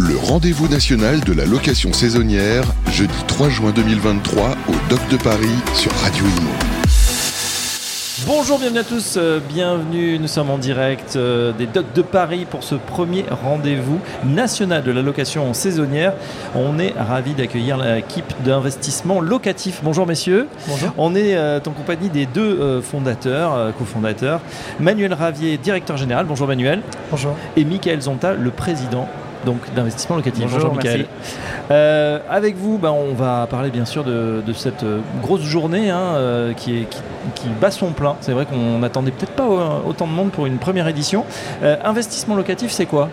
Le rendez-vous national de la location saisonnière, jeudi 3 juin 2023 au Doc de Paris sur Radio Imo. Bonjour, bienvenue à tous, euh, bienvenue, nous sommes en direct euh, des Docks de Paris pour ce premier rendez-vous national de la location saisonnière. On est ravis d'accueillir l'équipe d'investissement locatif. Bonjour messieurs. Bonjour. On est euh, en compagnie des deux euh, fondateurs, euh, cofondateurs, Manuel Ravier, directeur général. Bonjour Manuel. Bonjour. Et Michael Zonta, le président donc d'investissement locatif. Bonjour, Michael. Euh, avec vous, ben, on va parler bien sûr de, de cette euh, grosse journée hein, euh, qui, est, qui, qui bat son plein. C'est vrai qu'on n'attendait peut-être pas autant de monde pour une première édition. Euh, investissement locatif, c'est quoi?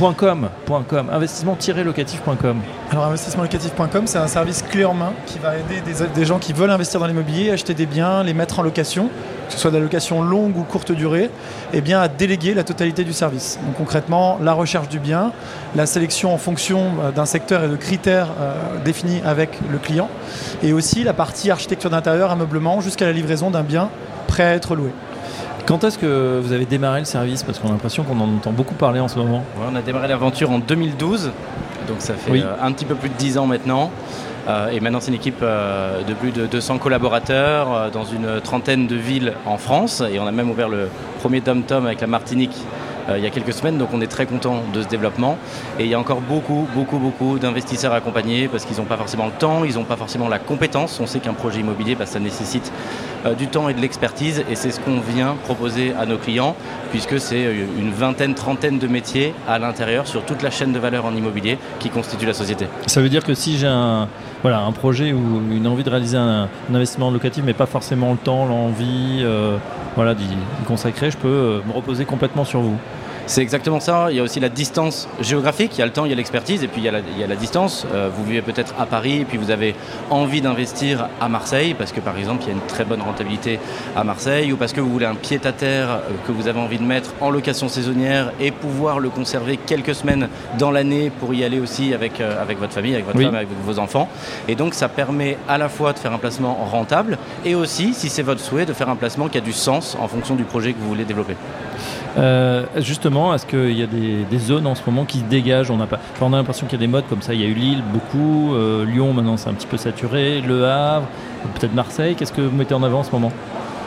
.com, .com, investissement-locatif.com. Alors investissementlocatif.com, c'est un service clé en main qui va aider des, gens qui veulent investir dans l'immobilier, acheter des biens, les mettre en location, que ce soit de la location longue ou courte durée, et bien à déléguer la totalité du service. Donc concrètement, la recherche du bien, la sélection en fonction euh, d'un secteur et de critères euh, définis avec le client, et aussi la partie architecture d'intérieur, ameublement, jusqu'à la livraison d'un bien prêt à être loué. Quand est-ce que vous avez démarré le service? Parce qu'on a l'impression qu'on en entend beaucoup parler en ce moment. Ouais, on a démarré l'aventure en 2012, donc ça fait Oui. euh, un petit peu plus de 10 ans maintenant. Euh, et maintenant, c'est une équipe euh, de plus de 200 collaborateurs dans une trentaine de villes en France. Et on a même ouvert le premier Tom-Tom avec la Martinique il y a quelques semaines. Donc on est très content de ce développement. Et il y a encore beaucoup, beaucoup, beaucoup d'investisseurs accompagnés parce qu'ils n'ont pas forcément le temps, ils n'ont pas forcément la compétence. On sait qu'un projet immobilier, bah, ça nécessite euh, du temps et de l'expertise. Et c'est ce qu'on vient proposer à nos clients puisque c'est euh, une vingtaine, trentaine de métiers à l'intérieur sur toute la chaîne de valeur en immobilier qui constitue la société. Ça veut dire que si j'ai un, voilà, un projet ou une envie de réaliser un, investissement locatif, mais pas forcément le temps, l'envie euh, voilà, d'y d'y consacrer, je peux euh, me reposer complètement sur vous. C'est exactement ça. Il y a aussi la distance géographique. Il y a le temps, il y a l'expertise, et puis il y a la, il y a la distance. Euh, vous vivez peut-être à Paris, et puis vous avez envie d'investir à Marseille, parce que par exemple, il y a une très bonne rentabilité à Marseille, ou parce que vous voulez un pied-à-terre euh, que vous avez envie de mettre en location saisonnière et pouvoir le conserver quelques semaines dans l'année pour y aller aussi avec, euh, avec votre famille, avec votre Oui. femme, avec vos enfants. Et donc, ça permet à la fois de faire un placement rentable, et aussi, si c'est votre souhait, de faire un placement qui a du sens en fonction du projet que vous voulez développer. Euh, justement, est-ce qu'il y a des, des zones en ce moment qui se dégagent? On a, pas, enfin, on a l'impression qu'il y a des modes comme ça. Il y a eu Lille, beaucoup. euh, Lyon, maintenant, c'est un petit peu saturé. Le Havre, peut-être Marseille. Qu'est-ce que vous mettez en avant en ce moment?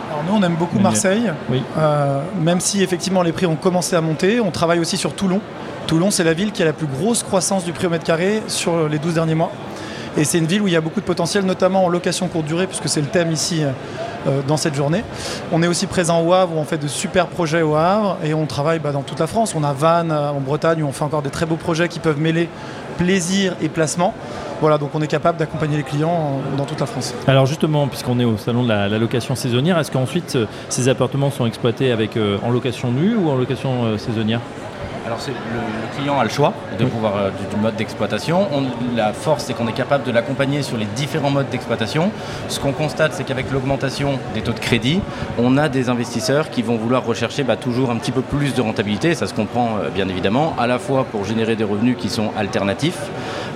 Alors nous, on aime beaucoup. Marseille, Oui. Euh, même si effectivement les prix ont commencé à monter. On travaille aussi sur Toulon. Toulon, c'est la ville qui a la plus grosse croissance du prix au mètre carré sur les 12 derniers mois. Et c'est une ville où il y a beaucoup de potentiel, notamment en location courte durée, puisque c'est le thème ici euh, dans cette journée. On est aussi présent au Havre, où on fait de super projets au Havre, et on travaille bah, dans toute la France. On a Vannes euh, en Bretagne, où on fait encore des très beaux projets qui peuvent mêler plaisir et placement. Voilà, donc on est capable d'accompagner les clients euh, dans toute la France. Alors justement, puisqu'on est au salon de la, location saisonnière, est-ce qu'ensuite euh, ces appartements sont exploités avec, euh, en location nue ou en location euh, saisonnière? Alors le, le client a le choix de pouvoir euh, du, du mode d'exploitation. On- La force c'est qu'on est capable de l'accompagner sur les différents modes d'exploitation. Ce qu'on constate c'est qu'avec l'augmentation des taux de crédit, on a des investisseurs qui vont vouloir rechercher bah, toujours un petit peu plus de rentabilité. Ça se comprend euh, bien évidemment, à la fois pour générer des revenus qui sont alternatifs,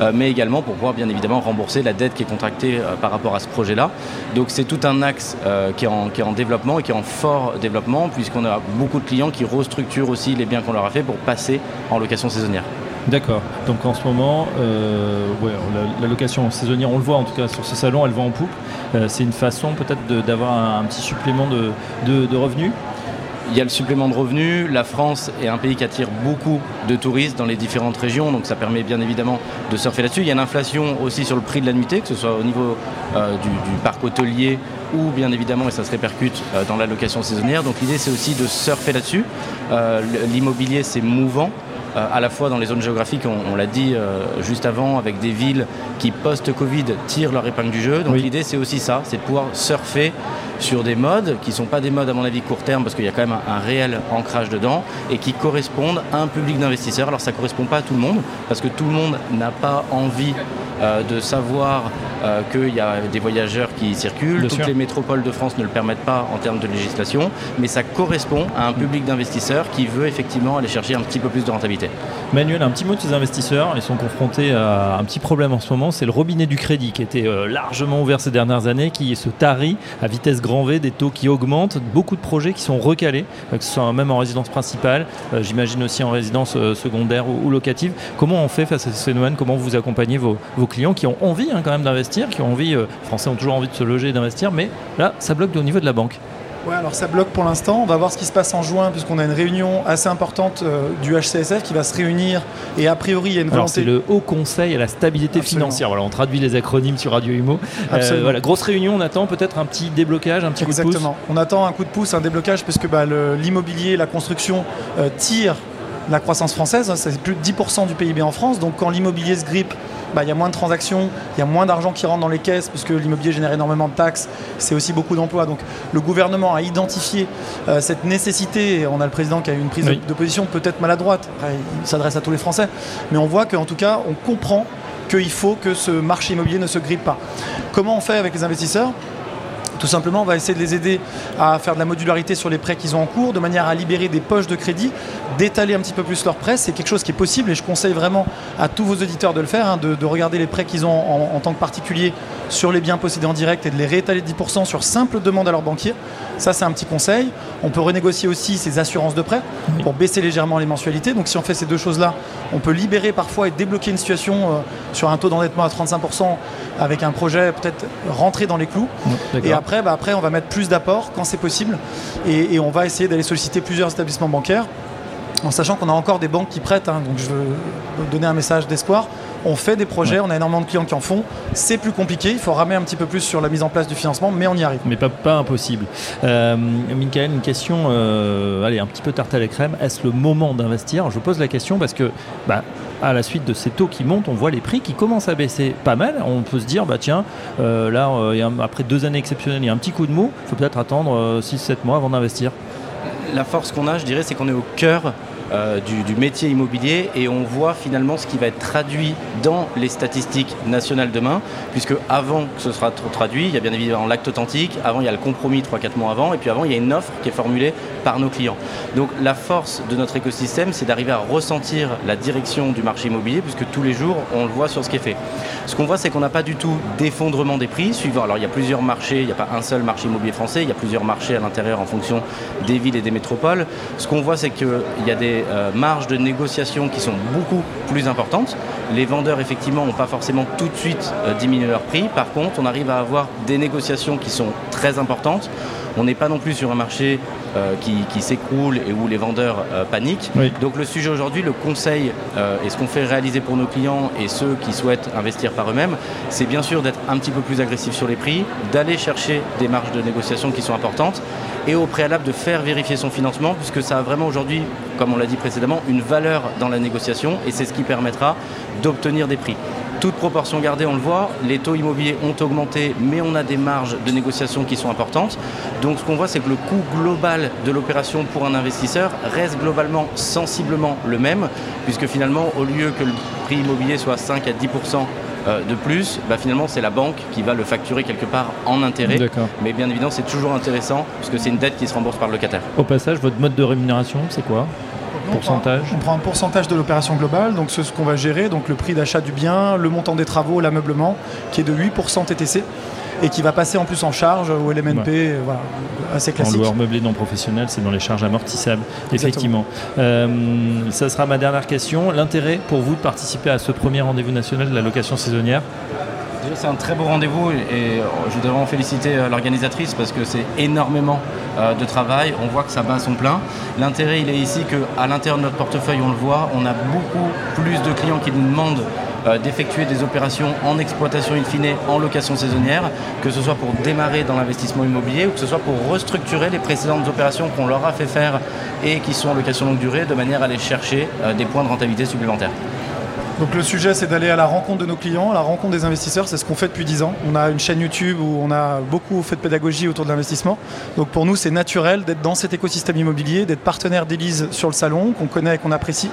euh, mais également pour pouvoir bien évidemment rembourser la dette qui est contractée par rapport à ce projet-là. Donc c'est tout un axe qui, est en, qui est en développement et qui est en fort développement puisqu'on a beaucoup de clients qui restructurent aussi les biens qu'on leur a fait pour passer en location saisonnière. D'accord. Donc en ce moment, euh, la, location saisonnière, on le voit en tout cas sur ce salon, elle va en poupe. Euh, c'est une façon peut-être d'avoir un, petit supplément de revenus? Il y a le supplément de revenus. La France est un pays qui attire beaucoup de touristes dans les différentes régions, donc ça permet bien évidemment de surfer là-dessus. Il y a une inflation aussi sur le prix de la nuitée, que ce soit au niveau euh, du, du parc hôtelier ou bien évidemment, et ça se répercute euh, dans la location saisonnière. Donc l'idée c'est aussi de surfer là-dessus. Euh, L'immobilier c'est mouvant. à la fois dans les zones géographiques, on, on l'a dit juste avant, avec des villes qui post-Covid tirent leur épingle du jeu. Donc Oui. l'idée c'est aussi ça, c'est de pouvoir surfer sur des modes qui ne sont pas des modes à mon avis court terme parce qu'il y a quand même un, un réel ancrage dedans et qui correspondent à un public d'investisseurs. Alors ça ne correspond pas à tout le monde parce que tout le monde n'a pas envie euh, de savoir euh, qu'il y a des voyageurs qui circulent. Bien Toutes sûr. les métropoles de France ne le permettent pas en termes de législation, mais ça correspond à un public d'investisseurs qui veut effectivement aller chercher un petit peu plus de rentabilité. Manuel, un petit mot de ces investisseurs. Ils sont confrontés à un petit problème en ce moment, c'est le robinet du crédit qui était euh, largement ouvert ces dernières années, qui se tarit à vitesse grand grand V, des taux qui augmentent, beaucoup de projets qui sont recalés, que ce soit même en résidence principale, j'imagine aussi en résidence secondaire ou, locative. Comment on fait face à ces phénomènes Comment vous accompagnez vos, clients qui ont envie hein, quand même d'investir, qui ont envie, les Français ont toujours envie de se loger et d'investir, mais là, ça bloque au niveau de la banque. Ouais, alors ça bloque pour l'instant. On va voir ce qui se passe en juin, puisqu'on a une réunion assez importante euh, du HCSF qui va se réunir. Et a priori, il y a une volonté. c'est le Haut Conseil à la stabilité financière. Voilà, on traduit les acronymes sur Radio Imo. Euh, voilà, grosse réunion. On attend peut-être un petit déblocage, un petit coup de pouce. Exactement. On attend un coup de pouce, un déblocage, puisque bah, l'immobilier, la construction euh, tire la croissance française. C'est plus de 10% du PIB en France. Donc quand l'immobilier se grippe, bah, il y a moins de transactions, il y a moins d'argent qui rentre dans les caisses puisque l'immobilier génère énormément de taxes, c'est aussi beaucoup d'emplois. Donc le gouvernement a identifié euh, cette nécessité, on a le président qui a eu une prise de position peut-être maladroite, il s'adresse à tous les Français, mais on voit qu'en tout cas on comprend qu'il faut que ce marché immobilier ne se grippe pas. Comment on fait avec les investisseurs? Tout simplement, on va essayer de les aider à faire de la modularité sur les prêts qu'ils ont en cours, de manière à libérer des poches de crédit, d'étaler un petit peu plus leurs prêts. C'est quelque chose qui est possible et je conseille vraiment à tous vos auditeurs de le faire, hein, de, regarder les prêts qu'ils ont en, tant que particulier sur les biens possédés en direct et de les réétaler de 10% sur simple demande à leur banquier. Ça, c'est un petit conseil. On peut renégocier aussi ces assurances de prêt pour baisser légèrement les mensualités. Donc, si on fait ces deux choses-là, on peut libérer parfois et débloquer une situation euh, sur un taux d'endettement à 35% avec un projet peut-être rentré dans les clous. Et après, bah, après, on va mettre plus d'apports quand c'est possible et, on va essayer d'aller solliciter plusieurs établissements bancaires en sachant qu'on a encore des banques qui prêtent. Hein. donc, je veux donner un message d'espoir on fait des projets, on a énormément de clients qui en font. C'est plus compliqué, il faut ramer un petit peu plus sur la mise en place du financement, mais on y arrive. Mais pas, pas impossible. Euh, Michael, une question, euh, allez, un petit peu tarte à la crème. Est-ce le moment d'investir? Je pose la question parce que, bah, à la suite de ces taux qui montent, on voit les prix qui commencent à baisser pas mal. On peut se dire, bah tiens, euh, là, après deux années exceptionnelles, il y a un petit coup de mou. Il faut peut-être attendre 6-7 mois avant d'investir. La force qu'on a, je dirais, c'est qu'on est au cœur euh, du, métier immobilier et on voit finalement ce qui va être traduit dans les statistiques nationales demain, puisque avant que ce sera traduit, il y a bien évidemment l'acte authentique, avant il y a le compromis 3-4 mois avant, et puis avant il y a une offre qui est formulée par nos clients. Donc la force de notre écosystème, c'est d'arriver à ressentir la direction du marché immobilier, puisque tous les jours on le voit sur ce qui est fait. Ce qu'on voit, c'est qu'on n'a pas du tout d'effondrement des prix suivant. Alors il y a plusieurs marchés, il n'y a pas un seul marché immobilier français, il y a plusieurs marchés à l'intérieur en fonction des villes et des métropoles. Ce qu'on voit, c'est qu'il y a des euh, marges de négociation qui sont beaucoup plus importantes. Les vendeurs, effectivement, n'ont pas forcément tout de suite euh, diminué leur prix. Par contre, on arrive à avoir des négociations qui sont très importantes. On n'est pas non plus sur un marché euh, qui, s'écroule et où les vendeurs paniquent. Donc le sujet aujourd'hui, le conseil et ce qu'on fait réaliser pour nos clients et ceux qui souhaitent investir par eux-mêmes, c'est bien sûr d'être un petit peu plus agressif sur les prix, d'aller chercher des marges de négociation qui sont importantes et au préalable de faire vérifier son financement, puisque ça a vraiment aujourd'hui, comme on l'a dit précédemment, une valeur dans la négociation et c'est ce qui permettra d'obtenir des prix. Toute proportion gardée, on le voit, les taux immobiliers ont augmenté, mais on a des marges de négociation qui sont importantes. Donc ce qu'on voit, c'est que le coût global de l'opération pour un investisseur reste globalement sensiblement le même, puisque finalement, au lieu que le prix immobilier soit 5 à 10% euh, de plus, bah, finalement, c'est la banque qui va le facturer quelque part en intérêt. Mais bien évidemment, c'est toujours intéressant puisque c'est une dette qui se rembourse par le locataire. Au passage, votre mode de rémunération, c'est quoi? Pourcentage on prend un pourcentage de l'opération globale, donc ce qu'on va gérer, donc le prix d'achat du bien, le montant des travaux, l'ameublement, qui est de 8% TTC et qui va passer en plus en charge au LMNP, euh, voilà, assez classique. En loueur meublé non professionnel, c'est dans les charges amortissables, effectivement. Euh, ça sera ma dernière question. L'intérêt pour vous de participer à ce premier rendez-vous national de la location saisonnière? C'est un très beau rendez-vous et je voudrais vraiment féliciter euh, l'organisatrice parce que c'est énormément de travail. On voit que ça bat son plein. L'intérêt, il est ici qu'à l'intérieur de notre portefeuille, on le voit, on a beaucoup plus de clients qui nous demandent euh, d'effectuer des opérations en exploitation in fine, en location saisonnière, que ce soit pour démarrer dans l'investissement immobilier ou que ce soit pour restructurer les précédentes opérations qu'on leur a fait faire et qui sont en location longue durée, de manière à aller chercher euh, des points de rentabilité supplémentaires. Donc le sujet c'est d'aller à la rencontre de nos clients, à la rencontre des investisseurs, c'est ce qu'on fait depuis 10 ans. On a une chaîne YouTube où on a beaucoup fait de pédagogie autour de l'investissement. Donc pour nous c'est naturel d'être dans cet écosystème immobilier, d'être partenaire d'Elise sur le salon, qu'on connaît et qu'on apprécie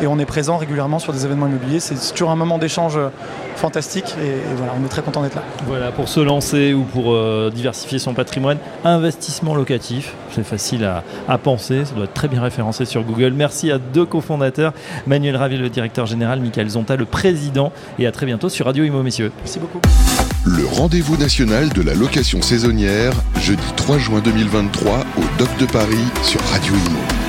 et on est présent régulièrement sur des événements immobiliers. C'est toujours un moment d'échange euh, fantastique et, voilà, on est très content d'être là. Voilà, pour se lancer ou pour euh, diversifier son patrimoine, investissement locatif, c'est facile à, penser, ça doit être très bien référencé sur Google. Merci à deux cofondateurs, Manuel Ravier, le directeur général, Michael Zonta, le président, et à très bientôt sur Radio Imo, messieurs. Merci beaucoup. le rendez-vous national de la location saisonnière, jeudi 3 juin 2023 au Doc de Paris sur Radio Imo.